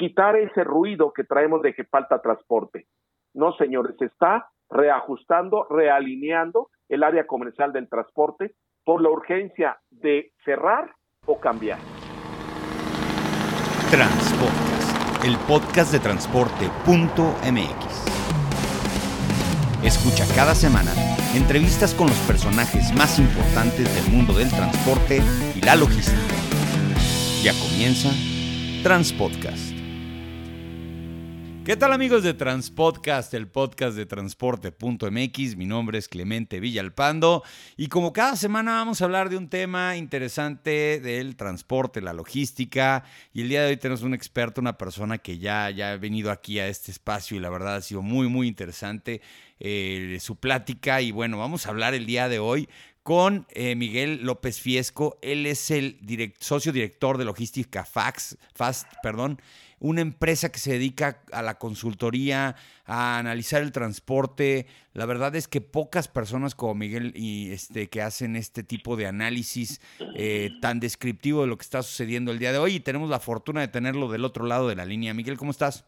quitar ese ruido que traemos de que falta transporte. No, señores, se está reajustando, realineando el área comercial del transporte por la urgencia de cerrar o cambiar. Transpodcast, el podcast de transporte.mx. Escucha cada semana entrevistas con los personajes más importantes del mundo del transporte y la logística. Ya comienza Transpodcast. ¿Qué tal amigos de Transpodcast, el podcast de transporte.mx? Mi nombre es Clemente Villalpando y como cada semana vamos a hablar de un tema interesante del transporte, la logística y el día de hoy tenemos un experto, una persona que ya, ya ha venido aquí a este espacio y la verdad ha sido muy, muy interesante eh, su plática y bueno, vamos a hablar el día de hoy con eh, Miguel López Fiesco. Él es el socio director de logística Fax, Fast, perdón, una empresa que se dedica a la consultoría, a analizar el transporte. La verdad es que pocas personas como Miguel y este que hacen este tipo de análisis eh, tan descriptivo de lo que está sucediendo el día de hoy. Y tenemos la fortuna de tenerlo del otro lado de la línea. Miguel, ¿cómo estás?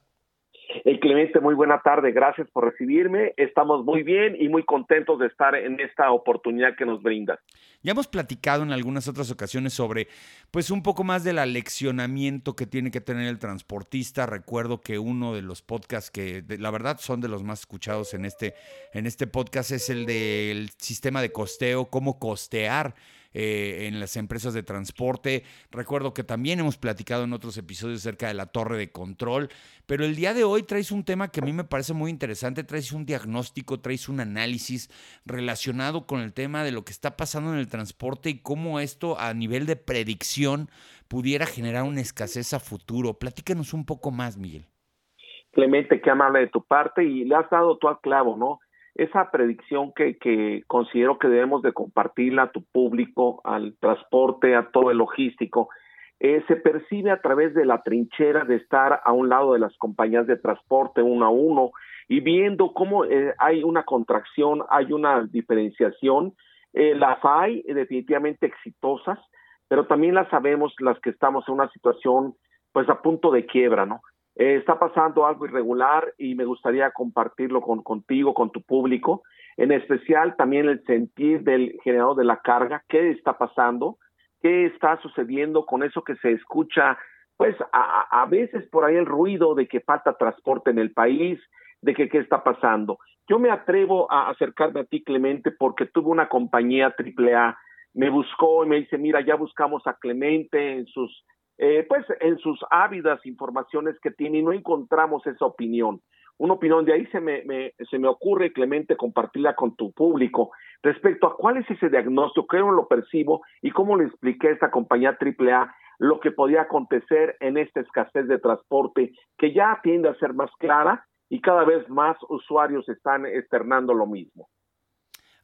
El Clemente, muy buena tarde, gracias por recibirme. Estamos muy bien y muy contentos de estar en esta oportunidad que nos brinda. Ya hemos platicado en algunas otras ocasiones sobre, pues, un poco más del aleccionamiento que tiene que tener el transportista. Recuerdo que uno de los podcasts que, la verdad, son de los más escuchados en este, en este podcast es el del sistema de costeo, cómo costear eh, en las empresas de transporte. Recuerdo que también hemos platicado en otros episodios acerca de la torre de control, pero el día de hoy traes un tema que a mí me parece muy interesante, traes un diagnóstico, traes un análisis relacionado con el tema de lo que está pasando en el transporte y cómo esto a nivel de predicción pudiera generar una escasez a futuro. Platícanos un poco más, Miguel. Clemente, qué amable de tu parte y le has dado tú al clavo, ¿no? Esa predicción que, considero que debemos de compartirla a tu público, al transporte, a todo el logístico, eh, se percibe a través de la trinchera de estar a un lado de las compañías de transporte uno a uno y viendo cómo eh, hay una contracción, hay una diferenciación. Eh, las hay definitivamente exitosas, pero también las sabemos las que estamos en una situación pues a punto de quiebra, ¿no? Eh, está pasando algo irregular y me gustaría compartirlo con, contigo, con tu público, en especial también el sentir del generador de la carga, qué está pasando, qué está sucediendo con eso que se escucha, pues a, a veces por ahí el ruido de que falta transporte en el país, de que qué está pasando. Yo me atrevo a acercarme a ti, Clemente, porque tuve una compañía AAA, me buscó y me dice, mira, ya buscamos a Clemente en sus eh, pues en sus ávidas informaciones que tiene y no encontramos esa opinión. Una opinión de ahí se me, se me ocurre, Clemente, compartirla con tu público respecto a cuál es ese diagnóstico, cómo lo percibo y cómo le expliqué a esta compañía AAA lo que podía acontecer en esta escasez de transporte que ya tiende a ser más clara y cada vez más usuarios están externando lo mismo.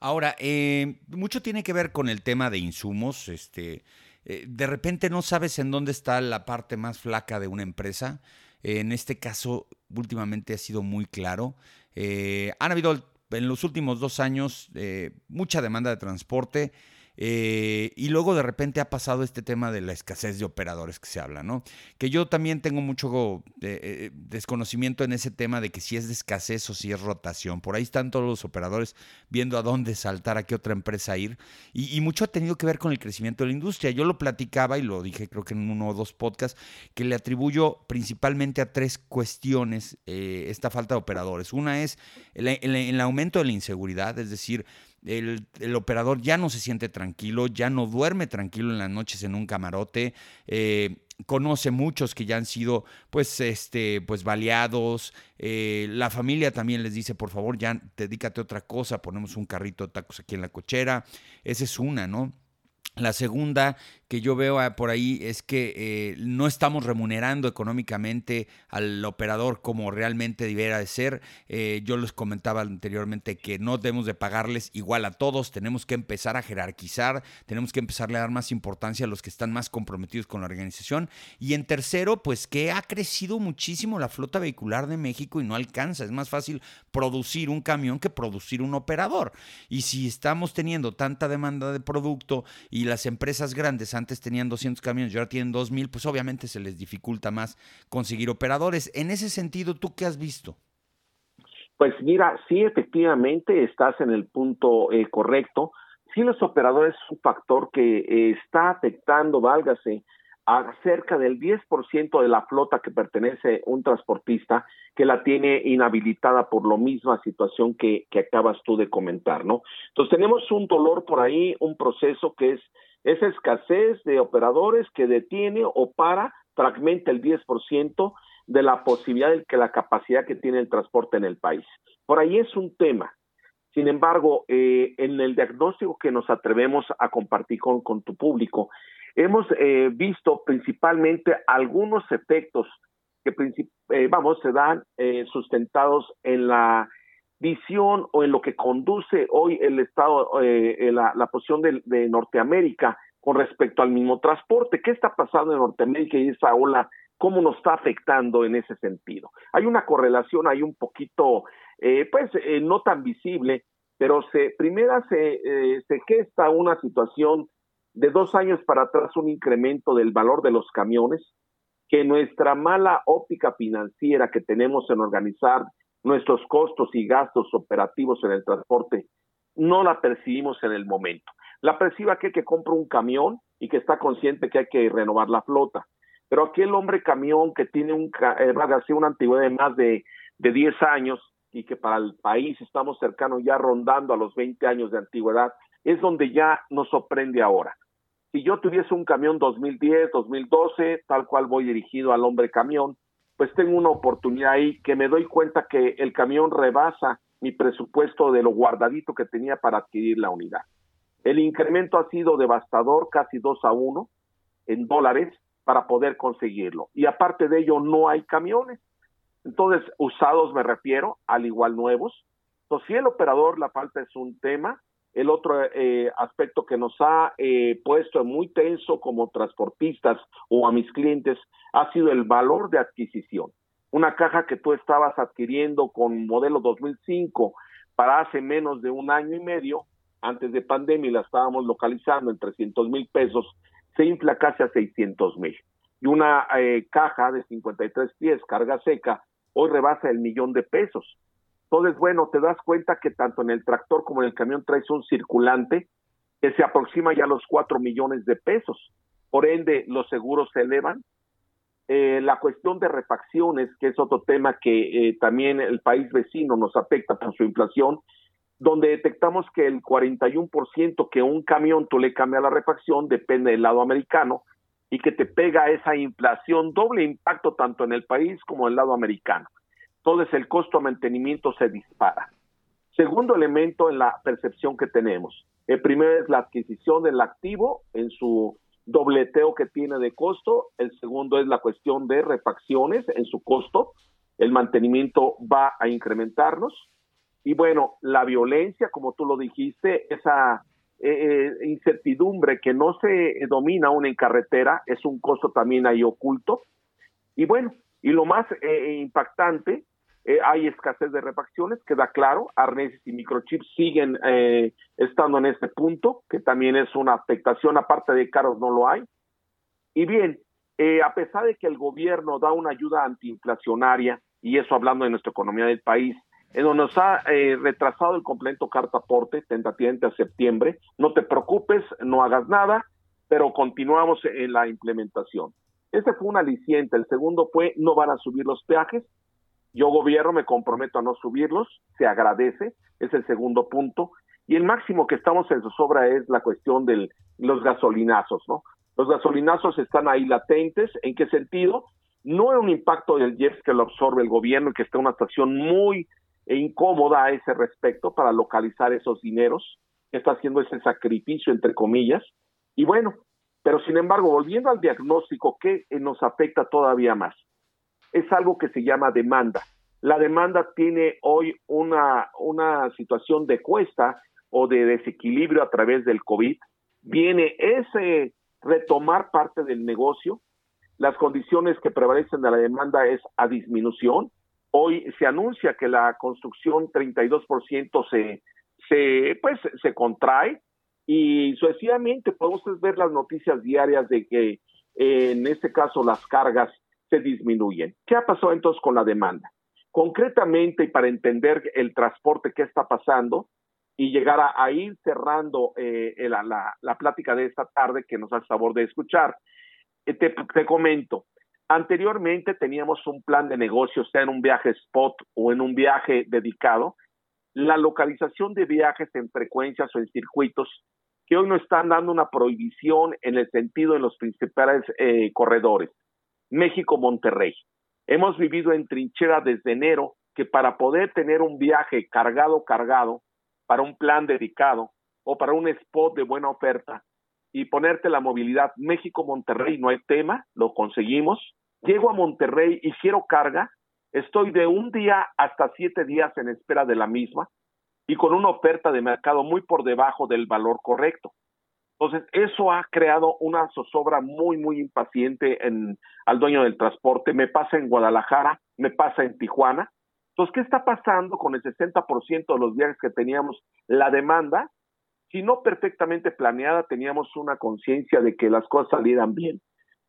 Ahora, eh, mucho tiene que ver con el tema de insumos, este, eh, de repente no sabes en dónde está la parte más flaca de una empresa. en este caso, últimamente ha sido muy claro. Eh, han habido en los últimos dos años eh, mucha demanda de transporte. Eh, y luego de repente ha pasado este tema de la escasez de operadores que se habla, ¿no? Que yo también tengo mucho eh, eh, desconocimiento en ese tema de que si es de escasez o si es rotación. Por ahí están todos los operadores viendo a dónde saltar, a qué otra empresa ir. Y, mucho ha tenido que ver con el crecimiento de la industria. Yo lo platicaba y lo dije creo que en uno o dos podcasts, que le atribuyo principalmente a tres cuestiones esta falta de operadores. Una es el aumento de la inseguridad, es decir, el, operador ya no se siente tranquilo, ya no duerme tranquilo en las noches en un camarote. Eh, conoce muchos que ya han sido pues este pues baleados eh, la familia también les dice por favor ya dedícate a otra cosa ponemos un carrito de tacos aquí en la cochera esa es una no la segunda que yo veo ah, por ahí es que eh, no estamos remunerando económicamente al operador como realmente debiera de ser. Eh, yo les comentaba anteriormente que no debemos de pagarles igual a todos, tenemos que empezar a jerarquizar, tenemos que empezarle a dar más importancia a los que están más comprometidos con la organización. Y en tercero, pues que ha crecido muchísimo la flota vehicular de México y no alcanza. Es más fácil producir un camión que producir un operador. Y si estamos teniendo tanta demanda de producto y las empresas grandes Antes tenían 200 camiones y ahora tienen 2.000, pues obviamente se les dificulta más conseguir operadores. En ese sentido, ¿tú qué has visto? Pues mira, sí, efectivamente estás en el punto eh, correcto. Sí, los operadores es un factor que eh, está afectando, válgase, a cerca del 10% de la flota que pertenece un transportista que la tiene inhabilitada por la misma situación que acabas tú de comentar, ¿no? Entonces tenemos un dolor por ahí, un proceso que es esa escasez de operadores que detiene o para, fragmenta el 10% de la posibilidad de que la capacidad que tiene el transporte en el país. Por ahí es un tema. Sin embargo, eh, en el diagnóstico que nos atrevemos a compartir con, tu público, hemos eh, visto principalmente algunos efectos que, eh, vamos, se dan eh, sustentados en la visión o en lo que conduce hoy el Estado, la, la, posición de, Norteamérica con respecto al mismo transporte. ¿Qué está pasando en Norteamérica y esa ola? ¿Cómo nos está afectando en ese sentido? Hay una correlación ahí un poquito, pues, no tan visible, pero se, primera se, se gesta una situación de dos años para atrás un incremento del valor de los camiones, que nuestra mala óptica financiera que tenemos en organizar nuestros costos y gastos operativos en el transporte, no la percibimos en el momento. La percibe aquel que compra un camión y que está consciente que hay que renovar la flota. Pero aquel hombre camión que tiene un, eh, una antigüedad de más de, de 10 años y que para el país estamos cercanos ya rondando a los 20 años de antigüedad, es donde ya nos sorprende ahora si yo tuviese un camión 2010, 2012, tal cual voy dirigido al hombre camión, pues tengo una oportunidad ahí que me doy cuenta que el camión rebasa mi presupuesto de lo guardadito que tenía para adquirir la unidad. El incremento ha sido devastador, casi 2 a 1 en dólares para poder conseguirlo. Y aparte de ello, no hay camiones. Entonces, usados me refiero, al igual nuevos. Entonces, si el operador la falta es un tema, el otro eh, aspecto que nos ha eh, puesto muy tenso como transportistas o a mis clientes ha sido el valor de adquisición. Una caja que tú estabas adquiriendo con modelo 2005 para hace menos de un año y medio, antes de pandemia, la estábamos localizando en 300 mil pesos, se infla casi a 600 mil. Y una eh, caja de 53 pies, carga seca, hoy rebasa el millón de pesos. Entonces, bueno, te das cuenta que tanto en el tractor como en el camión traes un circulante que se aproxima ya a los cuatro millones de pesos. Por ende, los seguros se elevan. Eh, la cuestión de refacciones, que es otro tema que eh, también el país vecino nos afecta por su inflación, donde detectamos que el 41% que un camión tú le cambia la refacción depende del lado americano y que te pega esa inflación, doble impacto tanto en el país como en el lado americano entonces el costo de mantenimiento se dispara. Segundo elemento en la percepción que tenemos. El primero es la adquisición del activo en su dobleteo que tiene de costo. El segundo es la cuestión de refacciones en su costo. El mantenimiento va a incrementarnos. Y bueno, la violencia, como tú lo dijiste, esa eh, eh, incertidumbre que no se domina aún en carretera, es un costo también ahí oculto. Y bueno, y lo más eh, impactante eh, hay escasez de refacciones, queda claro, arneses y microchips siguen eh, estando en este punto, que también es una afectación, aparte de caros no lo hay. Y bien, eh, a pesar de que el gobierno da una ayuda antiinflacionaria, y eso hablando de nuestra economía del país, en donde nos ha retrasado el completo carta aporte tentativamente a septiembre, no te preocupes, no hagas nada, pero continuamos en la implementación. Ese fue un aliciente. El segundo fue, no van a subir los peajes, yo gobierno me comprometo a no subirlos, se agradece, es el segundo punto. Y el máximo que estamos en su sobra es la cuestión de los gasolinazos, ¿no? Los gasolinazos están ahí latentes. ¿En qué sentido? No es un impacto del JEPS que lo absorbe el gobierno y que está en una situación muy incómoda a ese respecto para localizar esos dineros, está haciendo ese sacrificio, entre comillas. Y bueno, pero sin embargo, volviendo al diagnóstico, ¿qué nos afecta todavía más? es algo que se llama demanda. La demanda tiene hoy una, una situación de cuesta o de desequilibrio a través del COVID. Viene ese retomar parte del negocio. Las condiciones que prevalecen de la demanda es a disminución. Hoy se anuncia que la construcción 32% se, se, pues, se contrae y sucesivamente podemos ver las noticias diarias de que eh, en este caso las cargas se disminuyen. ¿Qué ha pasado entonces con la demanda? Concretamente, y para entender el transporte que está pasando y llegar a, ir cerrando eh, la, la, plática de esta tarde que nos hace favor de escuchar, eh, te, te comento, Anteriormente teníamos un plan de negocio, sea en un viaje spot o en un viaje dedicado. La localización de viajes en frecuencias o en circuitos que hoy nos están dando una prohibición en el sentido de los principales eh, corredores. México-Monterrey. Hemos vivido en trinchera desde enero que para poder tener un viaje cargado, cargado, para un plan dedicado o para un spot de buena oferta y ponerte la movilidad México-Monterrey, no hay tema, lo conseguimos. Llego a Monterrey y quiero carga, estoy de un día hasta siete días en espera de la misma y con una oferta de mercado muy por debajo del valor correcto. Entonces, eso ha creado una zozobra muy, muy impaciente en, al dueño del transporte. Me pasa en Guadalajara, me pasa en Tijuana. Entonces, ¿qué está pasando con el 60% de los viajes que teníamos? La demanda, si no perfectamente planeada, teníamos una conciencia de que las cosas salieran bien.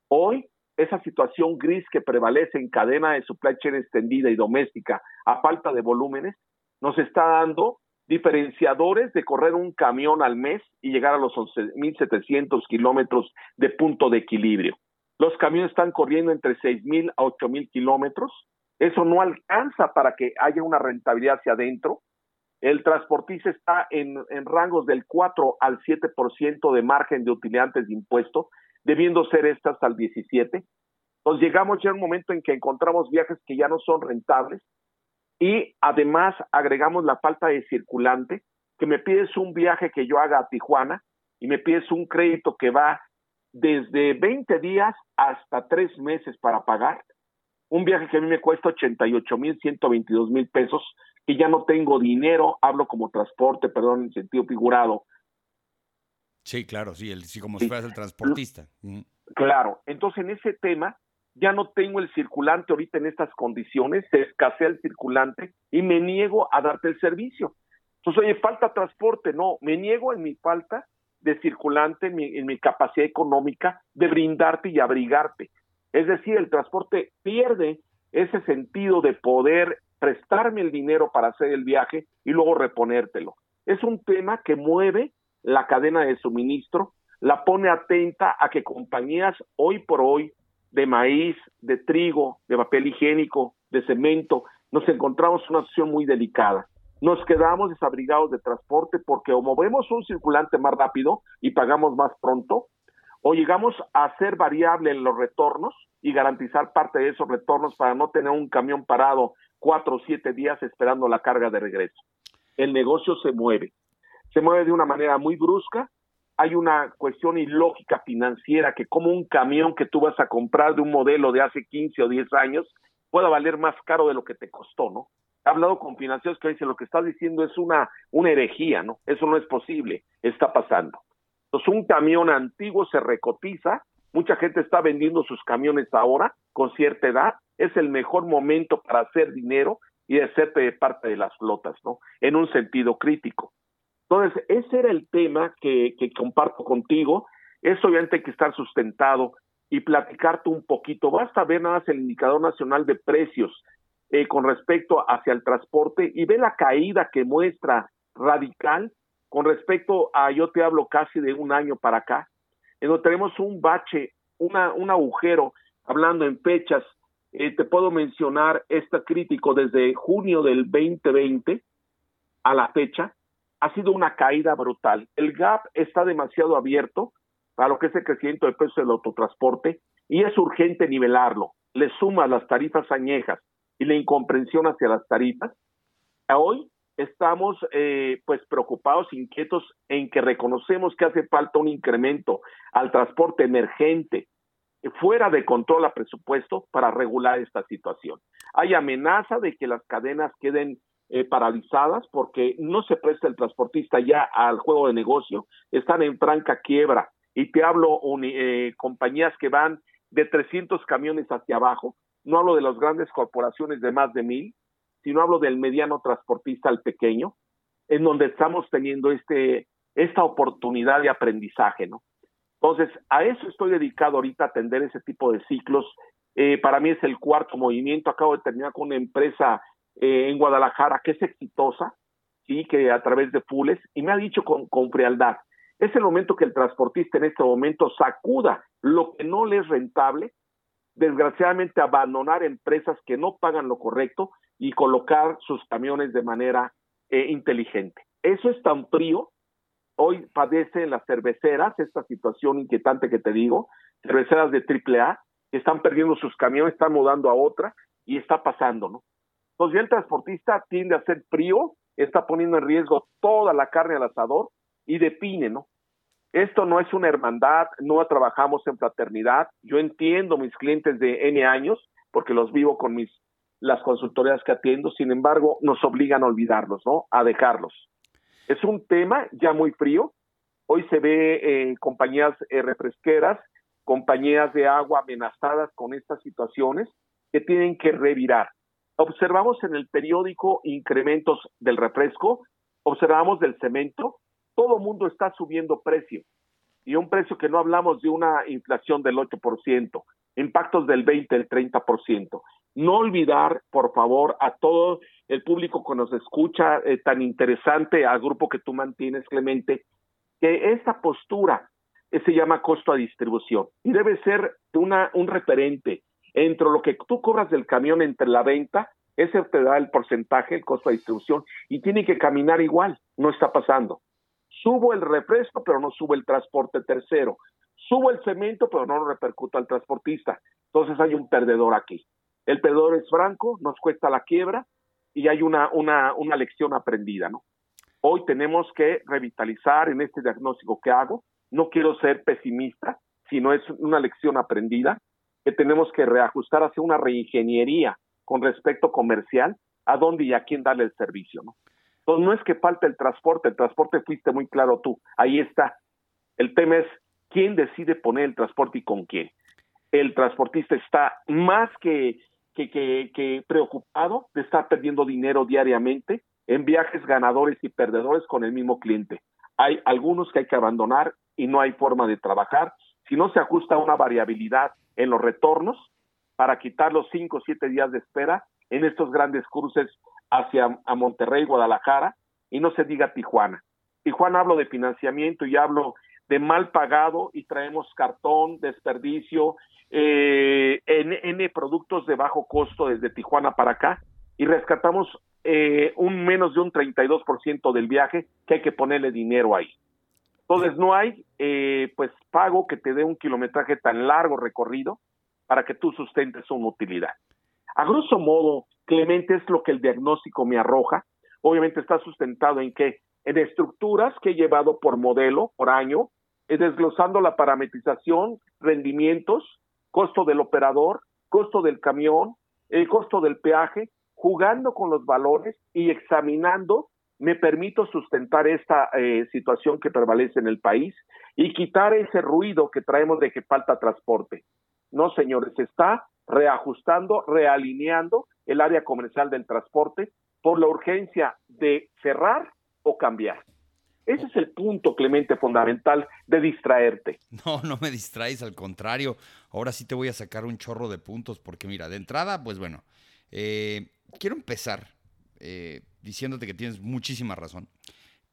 Hoy, esa situación gris que prevalece en cadena de supply chain extendida y doméstica a falta de volúmenes, nos está dando diferenciadores de correr un camión al mes y llegar a los 11.700 kilómetros de punto de equilibrio. Los camiones están corriendo entre 6.000 a 8.000 kilómetros. Eso no alcanza para que haya una rentabilidad hacia adentro. El transportista está en, rangos del 4 al 7% de margen de utilidad de impuesto, debiendo ser estas al 17. Entonces llegamos ya a un momento en que encontramos viajes que ya no son rentables, y además agregamos la falta de circulante, que me pides un viaje que yo haga a Tijuana y me pides un crédito que va desde 20 días hasta 3 meses para pagar. Un viaje que a mí me cuesta 88 mil, 122 mil pesos, y ya no tengo dinero, hablo como transporte, perdón, en sentido figurado. Sí, claro, sí, el, sí como si fueras el transportista. Claro, entonces en ese tema ya no tengo el circulante ahorita en estas condiciones, se escasea el circulante y me niego a darte el servicio. Entonces, oye, falta transporte, no, me niego en mi falta de circulante, en mi, en mi capacidad económica de brindarte y abrigarte. Es decir, el transporte pierde ese sentido de poder prestarme el dinero para hacer el viaje y luego reponértelo. Es un tema que mueve la cadena de suministro, la pone atenta a que compañías hoy por hoy de maíz, de trigo, de papel higiénico, de cemento, nos encontramos en una situación muy delicada. Nos quedamos desabrigados de transporte porque o movemos un circulante más rápido y pagamos más pronto, o llegamos a ser variable en los retornos y garantizar parte de esos retornos para no tener un camión parado cuatro o siete días esperando la carga de regreso. El negocio se mueve. Se mueve de una manera muy brusca hay una cuestión ilógica financiera que como un camión que tú vas a comprar de un modelo de hace 15 o 10 años pueda valer más caro de lo que te costó, ¿no? He hablado con financieros que dicen lo que estás diciendo es una, una herejía, ¿no? Eso no es posible, está pasando. Entonces un camión antiguo se recotiza, mucha gente está vendiendo sus camiones ahora con cierta edad, es el mejor momento para hacer dinero y hacerte parte de las flotas, ¿no? En un sentido crítico. Entonces, ese era el tema que, comparto contigo. Eso obviamente hay que estar sustentado y platicarte un poquito. Basta ver nada más el indicador nacional de precios eh, con respecto hacia el transporte y ve la caída que muestra radical con respecto a, yo te hablo casi de un año para acá, en donde tenemos un bache, una, un agujero, hablando en fechas, eh, te puedo mencionar este crítico desde junio del 2020 a la fecha, ha sido una caída brutal. El gap está demasiado abierto para lo que es el crecimiento del precio del autotransporte y es urgente nivelarlo. Le suma las tarifas añejas y la incomprensión hacia las tarifas. Hoy estamos eh, pues preocupados, inquietos en que reconocemos que hace falta un incremento al transporte emergente fuera de control a presupuesto para regular esta situación. Hay amenaza de que las cadenas queden eh, paralizadas porque no se presta el transportista ya al juego de negocio, están en franca quiebra. Y te hablo eh, compañías que van de 300 camiones hacia abajo, no hablo de las grandes corporaciones de más de mil, sino hablo del mediano transportista al pequeño, en donde estamos teniendo este, esta oportunidad de aprendizaje, ¿no? Entonces, a eso estoy dedicado ahorita, a atender ese tipo de ciclos. Eh, para mí es el cuarto movimiento. Acabo de terminar con una empresa eh, en Guadalajara que es exitosa, y que a través de Fules, y me ha dicho con, con frialdad, es el momento que el transportista en este momento sacuda lo que no le es rentable, desgraciadamente abandonar empresas que no pagan lo correcto y colocar sus camiones de manera eh, inteligente. Eso es tan frío. Hoy padecen las cerveceras esta situación inquietante que te digo, cerveceras de AAA, que están perdiendo sus camiones, están mudando a otra y está pasando, ¿no? Entonces ya el transportista tiende a ser frío, está poniendo en riesgo toda la carne al asador y define, ¿no? Esto no es una hermandad, no trabajamos en fraternidad. Yo entiendo mis clientes de N años, porque los vivo con mis las consultorías que atiendo, sin embargo, nos obligan a olvidarlos, ¿no? A dejarlos. Es un tema ya muy frío. Hoy se ve en compañías eh, refresqueras, compañías de agua amenazadas con estas situaciones que tienen que revirar. Observamos en el periódico incrementos del refresco, observamos del cemento, todo mundo está subiendo precio. Y un precio que no hablamos de una inflación del 8%, impactos del 20, el 30%. No olvidar, por favor, a todo el público que nos escucha, eh, tan interesante, al grupo que tú mantienes, Clemente, que esta postura eh, se llama costo a distribución y debe ser una, un referente entre lo que tú cobras del camión entre la venta, ese te da el porcentaje, el costo de distribución, y tiene que caminar igual, no está pasando. Subo el refresco, pero no subo el transporte tercero. Subo el cemento, pero no lo repercuto al transportista. Entonces hay un perdedor aquí. El perdedor es franco, nos cuesta la quiebra y hay una, una, una lección aprendida, ¿no? Hoy tenemos que revitalizar en este diagnóstico que hago. No quiero ser pesimista, sino es una lección aprendida que tenemos que reajustar hacia una reingeniería con respecto comercial, a dónde y a quién darle el servicio. Entonces, no es que falte el transporte, el transporte fuiste muy claro tú, ahí está. El tema es quién decide poner el transporte y con quién. El transportista está más que, que, que, preocupado de estar perdiendo dinero diariamente en viajes ganadores y perdedores con el mismo cliente. Hay algunos que hay que abandonar y no hay forma de trabajar. Si no se ajusta una variabilidad en los retornos para quitar los cinco o siete días de espera en estos grandes cruces hacia a Monterrey, Guadalajara, y no se diga Tijuana. Tijuana hablo de financiamiento y hablo de mal pagado y traemos cartón, desperdicio, eh, N, productos de bajo costo desde Tijuana para acá y rescatamos eh, un menos de un 32% del viaje que hay que ponerle dinero ahí. Entonces no hay eh, pues pago que te dé un kilometraje tan largo recorrido para que tú sustentes una utilidad. A grosso modo, Clemente es lo que el diagnóstico me arroja. Obviamente está sustentado en que en estructuras que he llevado por modelo, por año, eh, desglosando la parametrización, rendimientos, costo del operador, costo del camión, el costo del peaje, jugando con los valores y examinando, me permito sustentar esta eh, situación que prevalece en el país y quitar ese ruido que traemos de que falta transporte. No, señores, está reajustando, realineando el área comercial del transporte por la urgencia de cerrar o cambiar. Ese es el punto, Clemente, fundamental de distraerte. No, no me distraes, al contrario. Ahora sí te voy a sacar un chorro de puntos, porque mira, de entrada, pues bueno, eh, quiero empezar eh, diciéndote que tienes muchísima razón.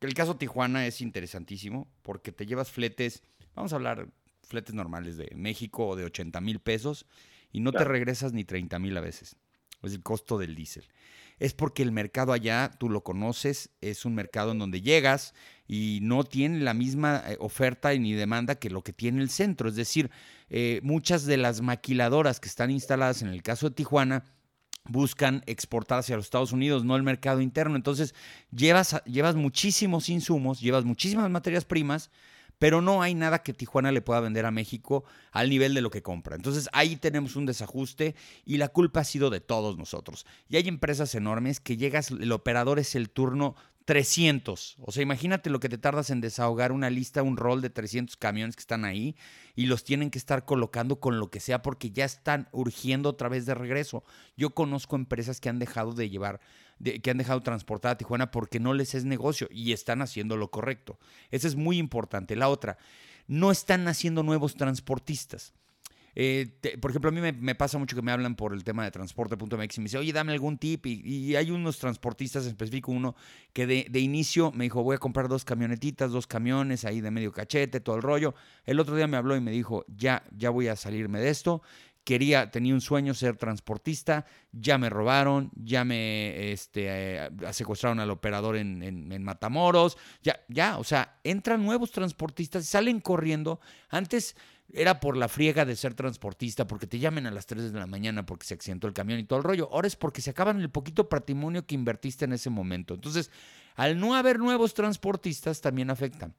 El caso Tijuana es interesantísimo porque te llevas fletes, vamos a hablar fletes normales de México o de 80 mil pesos y no te regresas ni 30 mil a veces. Es el costo del diésel. Es porque el mercado allá, tú lo conoces, es un mercado en donde llegas y no tiene la misma eh, oferta ni demanda que lo que tiene el centro. Es decir, eh, muchas de las maquiladoras que están instaladas en el caso de Tijuana buscan exportar hacia los Estados Unidos, no el mercado interno. Entonces, llevas, llevas muchísimos insumos, llevas muchísimas materias primas pero no hay nada que Tijuana le pueda vender a México al nivel de lo que compra. Entonces ahí tenemos un desajuste y la culpa ha sido de todos nosotros. Y hay empresas enormes que llegas, el operador es el turno 300. O sea, imagínate lo que te tardas en desahogar una lista, un rol de 300 camiones que están ahí y los tienen que estar colocando con lo que sea porque ya están urgiendo otra vez de regreso. Yo conozco empresas que han dejado de llevar, que han dejado transportar a Tijuana porque no les es negocio y están haciendo lo correcto. Eso es muy importante. La otra, no están haciendo nuevos transportistas. Eh, por ejemplo, a mí me, pasa mucho que me hablan por el tema de transporte.mx y me dice, oye, dame algún tip. Y, hay unos transportistas, en específico uno, que de, inicio me dijo, voy a comprar dos camionetitas, dos camiones ahí de medio cachete, todo el rollo. El otro día me habló y me dijo, ya, ya voy a salirme de esto. Quería, tenía un sueño ser transportista, ya me robaron, ya me este, eh, secuestraron al operador en, en, Matamoros, ya, ya, o sea, entran nuevos transportistas y salen corriendo. Antes era por la friega de ser transportista, porque te llamen a las 3 de la mañana porque se accidentó el camión y todo el rollo. Ahora es porque se acaban el poquito patrimonio que invertiste en ese momento. Entonces, al no haber nuevos transportistas, también afecta.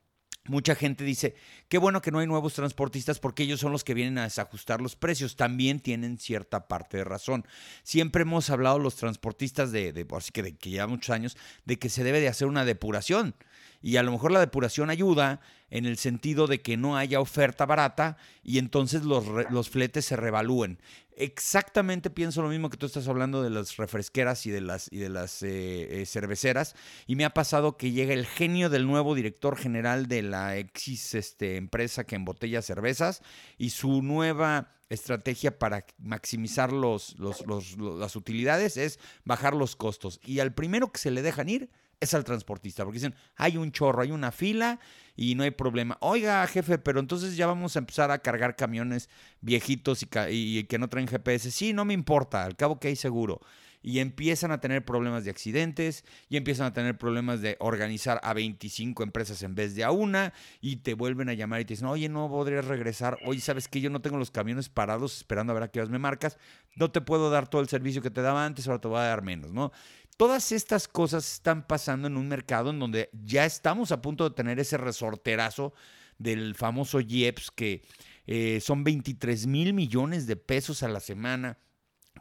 Mucha gente dice, qué bueno que no hay nuevos transportistas porque ellos son los que vienen a desajustar los precios. También tienen cierta parte de razón. Siempre hemos hablado los transportistas de, de así que de que lleva muchos años, de que se debe de hacer una depuración. Y a lo mejor la depuración ayuda en el sentido de que no haya oferta barata y entonces los, los fletes se revalúen. Exactamente pienso lo mismo que tú estás hablando de las refresqueras y de las, y de las eh, eh, cerveceras. Y me ha pasado que llega el genio del nuevo director general de la Exis este, empresa que embotella cervezas y su nueva estrategia para maximizar los, los, las utilidades es bajar los costos. Y al primero que se le dejan ir es al transportista, porque dicen, hay un chorro, hay una fila y no hay problema. Oiga, jefe, pero entonces ya vamos a empezar a cargar camiones viejitos y, que no traen GPS. Sí, no me importa, al cabo que hay seguro. Y empiezan a tener problemas de accidentes, y empiezan a tener problemas de organizar a 25 empresas en vez de a una, y te vuelven a llamar y te dicen, oye, no podrías regresar, oye, ¿sabes que Yo no tengo los camiones parados esperando a ver a qué horas me marcas, no te puedo dar todo el servicio que te daba antes, ahora te voy a dar menos, ¿no? Todas estas cosas están pasando en un mercado en donde ya estamos a punto de tener ese resorterazo del famoso IEPS que eh, son 23 mil millones de pesos a la semana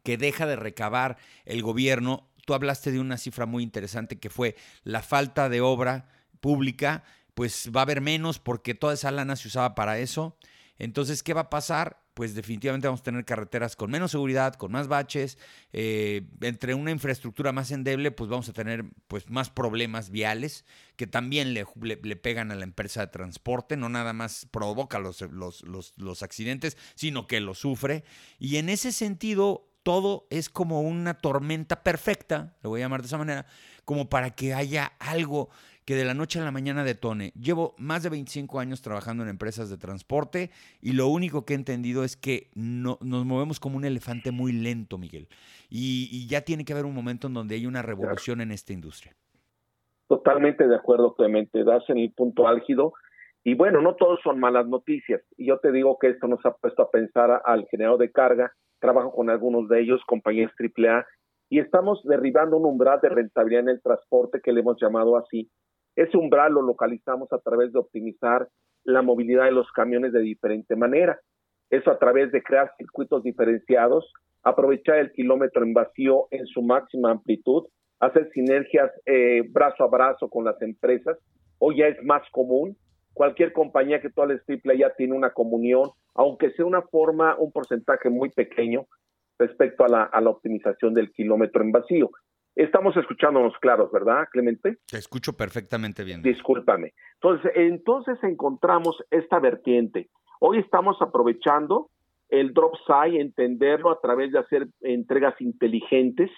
que deja de recabar el gobierno. Tú hablaste de una cifra muy interesante que fue la falta de obra pública, pues va a haber menos porque toda esa lana se usaba para eso. Entonces, ¿qué va a pasar? pues definitivamente vamos a tener carreteras con menos seguridad, con más baches, eh, entre una infraestructura más endeble, pues vamos a tener pues más problemas viales que también le, pegan a la empresa de transporte, no nada más provoca los, los, los accidentes, sino que lo sufre. Y en ese sentido, todo es como una tormenta perfecta, lo voy a llamar de esa manera, como para que haya algo que de la noche a la mañana detone. Llevo más de 25 años trabajando en empresas de transporte y lo único que he entendido es que no, nos movemos como un elefante muy lento, Miguel. Y, ya tiene que haber un momento en donde hay una revolución en esta industria. Totalmente de acuerdo, Clemente. Das en el punto álgido. Y bueno, no todos son malas noticias. Y yo te digo que esto nos ha puesto a pensar al generador de carga. Trabajo con algunos de ellos, compañías AAA, y estamos derribando un umbral de rentabilidad en el transporte que le hemos llamado así, ese umbral lo localizamos a través de optimizar la movilidad de los camiones de diferente manera. Eso a través de crear circuitos diferenciados, aprovechar el kilómetro en vacío en su máxima amplitud, hacer sinergias eh, brazo a brazo con las empresas. Hoy ya es más común. Cualquier compañía que tú hables triple ya tiene una comunión, aunque sea una forma, un porcentaje muy pequeño respecto a la, a la optimización del kilómetro en vacío. Estamos escuchándonos claros, ¿verdad, Clemente? Te escucho perfectamente bien. Discúlpame. Entonces, entonces encontramos esta vertiente. Hoy estamos aprovechando el drop side, entenderlo a través de hacer entregas inteligentes,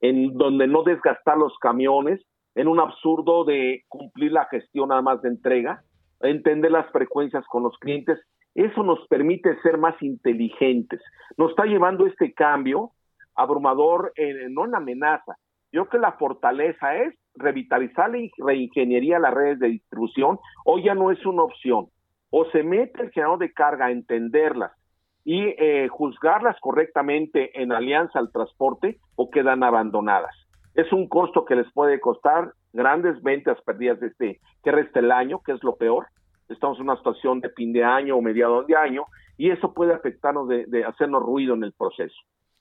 en donde no desgastar los camiones, en un absurdo de cumplir la gestión nada más de entrega, entender las frecuencias con los clientes. Eso nos permite ser más inteligentes. Nos está llevando este cambio abrumador, en, no en amenaza, yo creo que la fortaleza es revitalizar la reingeniería de las redes de distribución. Hoy ya no es una opción. O se mete el generador de carga a entenderlas y eh, juzgarlas correctamente en alianza al transporte o quedan abandonadas. Es un costo que les puede costar grandes ventas perdidas de este que resta el año, que es lo peor. Estamos en una situación de fin de año o mediados de año y eso puede afectarnos de hacernos ruido en el proceso.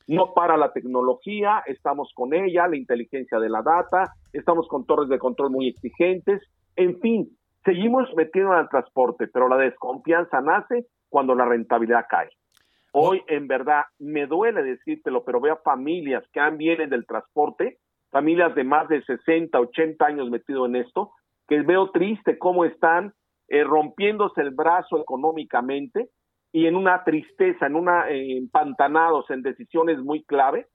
No para la tecnología, estamos con ella, la inteligencia de la data, estamos con torres de control muy exigentes, en fin, seguimos metiendo al transporte, pero la desconfianza nace cuando la rentabilidad cae. Hoy, en verdad, me duele decírtelo, pero veo familias que han vienen del transporte, familias de más de 60, 80 años metido en esto, que veo triste cómo están eh, rompiéndose el brazo económicamente y en una tristeza, en una eh, empantanados en decisiones muy clave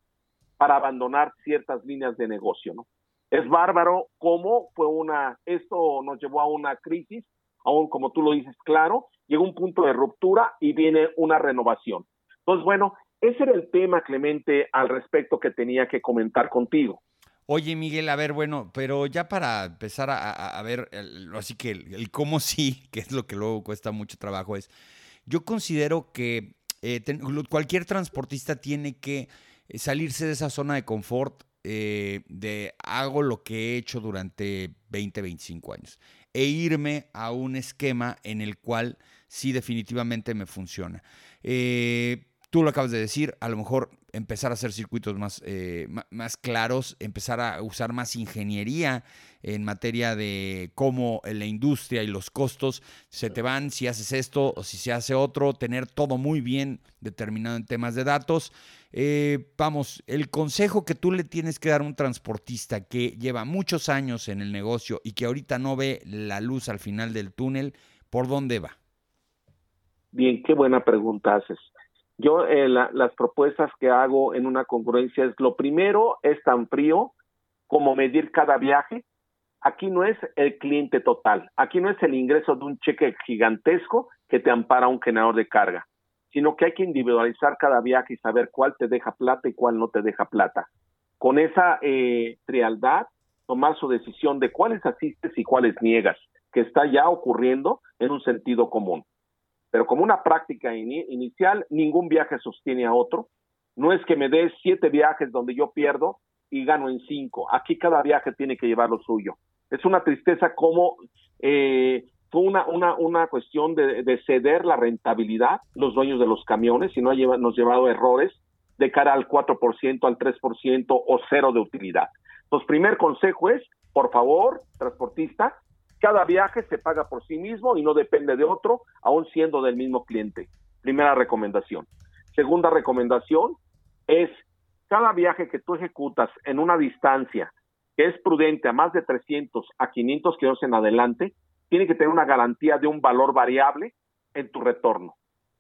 para abandonar ciertas líneas de negocio, ¿no? Es bárbaro cómo fue una, esto nos llevó a una crisis, aún como tú lo dices, claro, llegó un punto de ruptura y viene una renovación. Entonces, bueno, ese era el tema, Clemente, al respecto que tenía que comentar contigo. Oye, Miguel, a ver, bueno, pero ya para empezar a, ver, así que el, cómo sí, que es lo que luego cuesta mucho trabajo, es, yo considero que eh, cualquier transportista tiene que eh, salirse de esa zona de confort eh, de hago lo que he hecho durante 20, 25 años e irme a un esquema en el cual sí definitivamente me funciona. Eh, tú lo acabas de decir, a lo mejor empezar a hacer circuitos más, eh, más claros, empezar a usar más ingeniería en materia de cómo la industria y los costos se te van si haces esto o si se hace otro, tener todo muy bien determinado en temas de datos. Eh, vamos, el consejo que tú le tienes que dar a un transportista que lleva muchos años en el negocio y que ahorita no ve la luz al final del túnel, ¿por dónde va? Bien, qué buena pregunta haces. Yo eh, las propuestas que hago en una congruencia es lo primero es tan frío como medir cada viaje. Aquí no es el cliente total, aquí no es el ingreso de un cheque gigantesco que te ampara un generador de carga, sino que hay que individualizar cada viaje y saber cuál te deja plata y cuál no te deja plata. Con esa eh, tomar su decisión de cuáles asistes y cuáles niegas, que está ya ocurriendo en un sentido común. Pero como una práctica inicial, ningún viaje sostiene a otro. No es que me des siete viajes donde yo pierdo y gano en cinco. Aquí cada viaje tiene que llevar lo suyo. Es una tristeza como eh, fue una, una, una cuestión de, ceder la rentabilidad, los dueños de los camiones, y no ha nos llevado errores de cara al 4%, al 3% o cero de utilidad. Entonces, primer consejo es, por favor, transportista, cada viaje se paga por sí mismo y no depende de otro, aún siendo del mismo cliente. Primera recomendación. Segunda recomendación es cada viaje que tú ejecutas en una distancia que es prudente a más de 300 a 500 kilómetros en adelante, tiene que tener una garantía de un valor variable en tu retorno.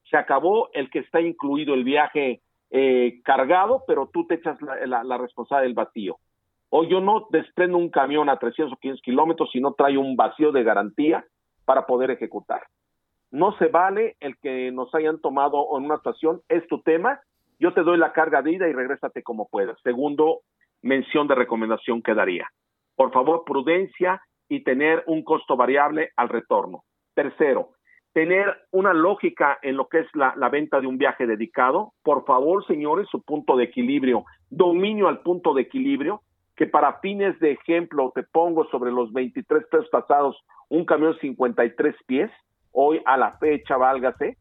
Se acabó el que está incluido el viaje eh, cargado, pero tú te echas la, la responsabilidad del vacío. O yo no desprendo un camión a 300 o 500 kilómetros si no trae un vacío de garantía para poder ejecutar. No se vale el que nos hayan tomado en una estación, es tu tema, yo te doy la carga de ida y regrésate como puedas. Segundo, mención de recomendación que daría. Por favor, prudencia y tener un costo variable al retorno. Tercero, tener una lógica en lo que es la, la, venta de un viaje dedicado. Por favor, señores, su punto de equilibrio, dominio al punto de equilibrio que para fines de ejemplo te pongo sobre los 23 pesos pasados un camión 53 pies, hoy a la fecha, válgase,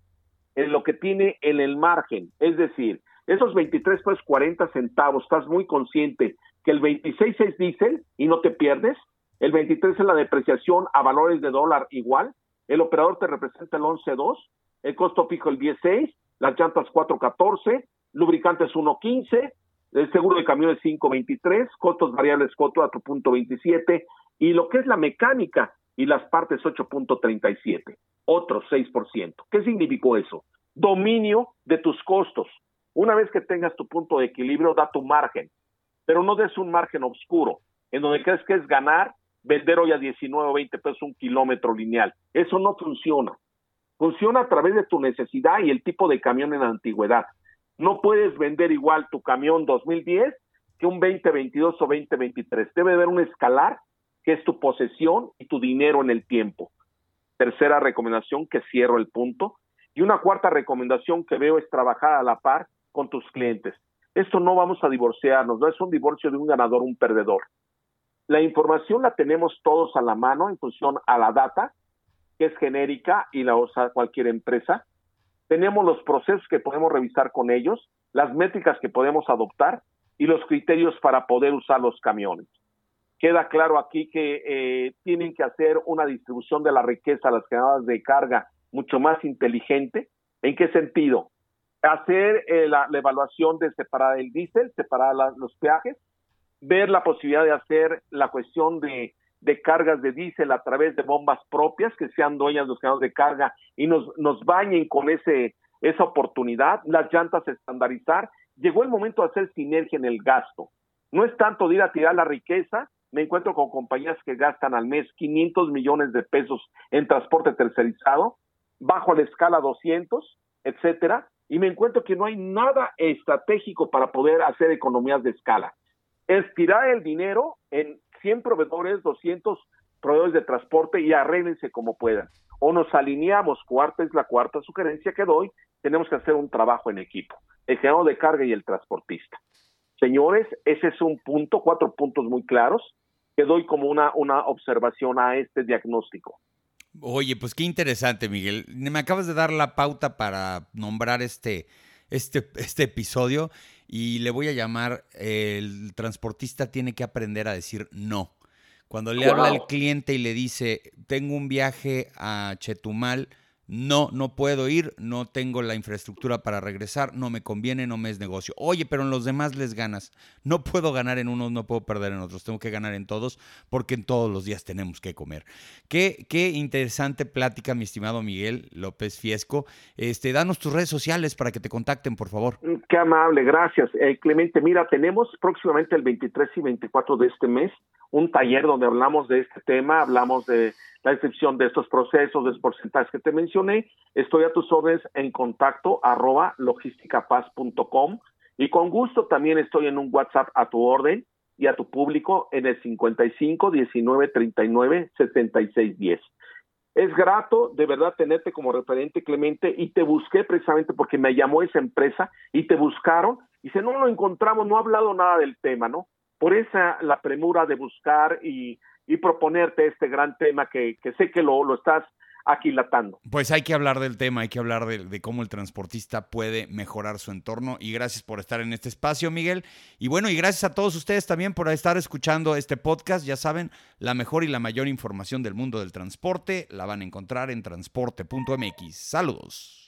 en lo que tiene en el margen. Es decir, esos 23 pesos 40 centavos, estás muy consciente que el 26 es diésel y no te pierdes, el 23 es la depreciación a valores de dólar igual, el operador te representa el 11.2, el costo fijo el 16, las llantas 4.14, lubricantes 1.15, el seguro de camión es 5.23, costos variables 4.27 y lo que es la mecánica y las partes 8.37, otro 6%. ¿Qué significó eso? Dominio de tus costos. Una vez que tengas tu punto de equilibrio, da tu margen, pero no des un margen oscuro, en donde crees que es ganar, vender hoy a 19 o 20 pesos un kilómetro lineal. Eso no funciona. Funciona a través de tu necesidad y el tipo de camión en la antigüedad. No puedes vender igual tu camión 2010 que un 2022 o 2023. Debe haber un escalar que es tu posesión y tu dinero en el tiempo. Tercera recomendación que cierro el punto. Y una cuarta recomendación que veo es trabajar a la par con tus clientes. Esto no vamos a divorciarnos, no es un divorcio de un ganador, un perdedor. La información la tenemos todos a la mano en función a la data, que es genérica y la usa cualquier empresa tenemos los procesos que podemos revisar con ellos, las métricas que podemos adoptar y los criterios para poder usar los camiones. Queda claro aquí que eh, tienen que hacer una distribución de la riqueza a las canales de carga mucho más inteligente. ¿En qué sentido? Hacer eh, la, evaluación de separar el diésel, separar los peajes, ver la posibilidad de hacer la cuestión de, de cargas de diésel a través de bombas propias, que sean dueñas de los canales de carga y nos, nos bañen con ese, esa oportunidad, las llantas estandarizar. Llegó el momento de hacer sinergia en el gasto. No es tanto de ir a tirar la riqueza, me encuentro con compañías que gastan al mes 500 millones de pesos en transporte tercerizado, bajo la escala 200, etcétera, y me encuentro que no hay nada estratégico para poder hacer economías de escala. Es tirar el dinero en 100 proveedores, 200 proveedores de transporte y arréglense como puedan. O nos alineamos, cuarta es la cuarta sugerencia que doy, tenemos que hacer un trabajo en equipo, el generador de carga y el transportista. Señores, ese es un punto, cuatro puntos muy claros que doy como una, una observación a este diagnóstico. Oye, pues qué interesante, Miguel. Me acabas de dar la pauta para nombrar este, este, este episodio y le voy a llamar el transportista tiene que aprender a decir no. Cuando le habla al cliente y le dice, tengo un viaje a Chetumal, no, no puedo ir, no tengo la infraestructura para regresar, no me conviene, no me es negocio. Oye, pero en los demás les ganas. No puedo ganar en unos, no puedo perder en otros, tengo que ganar en todos porque en todos los días tenemos que comer. Qué, qué interesante plática, mi estimado Miguel López Fiesco. Este, danos tus redes sociales para que te contacten, por favor. Mm, qué amable, gracias. Eh, Clemente, mira, tenemos próximamente el 23 y 24 de este mes un taller donde hablamos de este tema, hablamos de la descripción de estos procesos, de los porcentajes que te mencioné. Estoy a tus órdenes en contacto arroba logisticapaz.com y con gusto también estoy en un WhatsApp a tu orden y a tu público en el 55 19 39 76 10. Es grato de verdad tenerte como referente, Clemente, y te busqué precisamente porque me llamó esa empresa y te buscaron y si no lo encontramos, no ha hablado nada del tema, ¿no? Por esa la premura de buscar y y proponerte este gran tema que, sé que lo, lo estás aquilatando. Pues hay que hablar del tema, hay que hablar de, cómo el transportista puede mejorar su entorno. Y gracias por estar en este espacio, Miguel. Y bueno, y gracias a todos ustedes también por estar escuchando este podcast. Ya saben, la mejor y la mayor información del mundo del transporte la van a encontrar en transporte.mx. Saludos.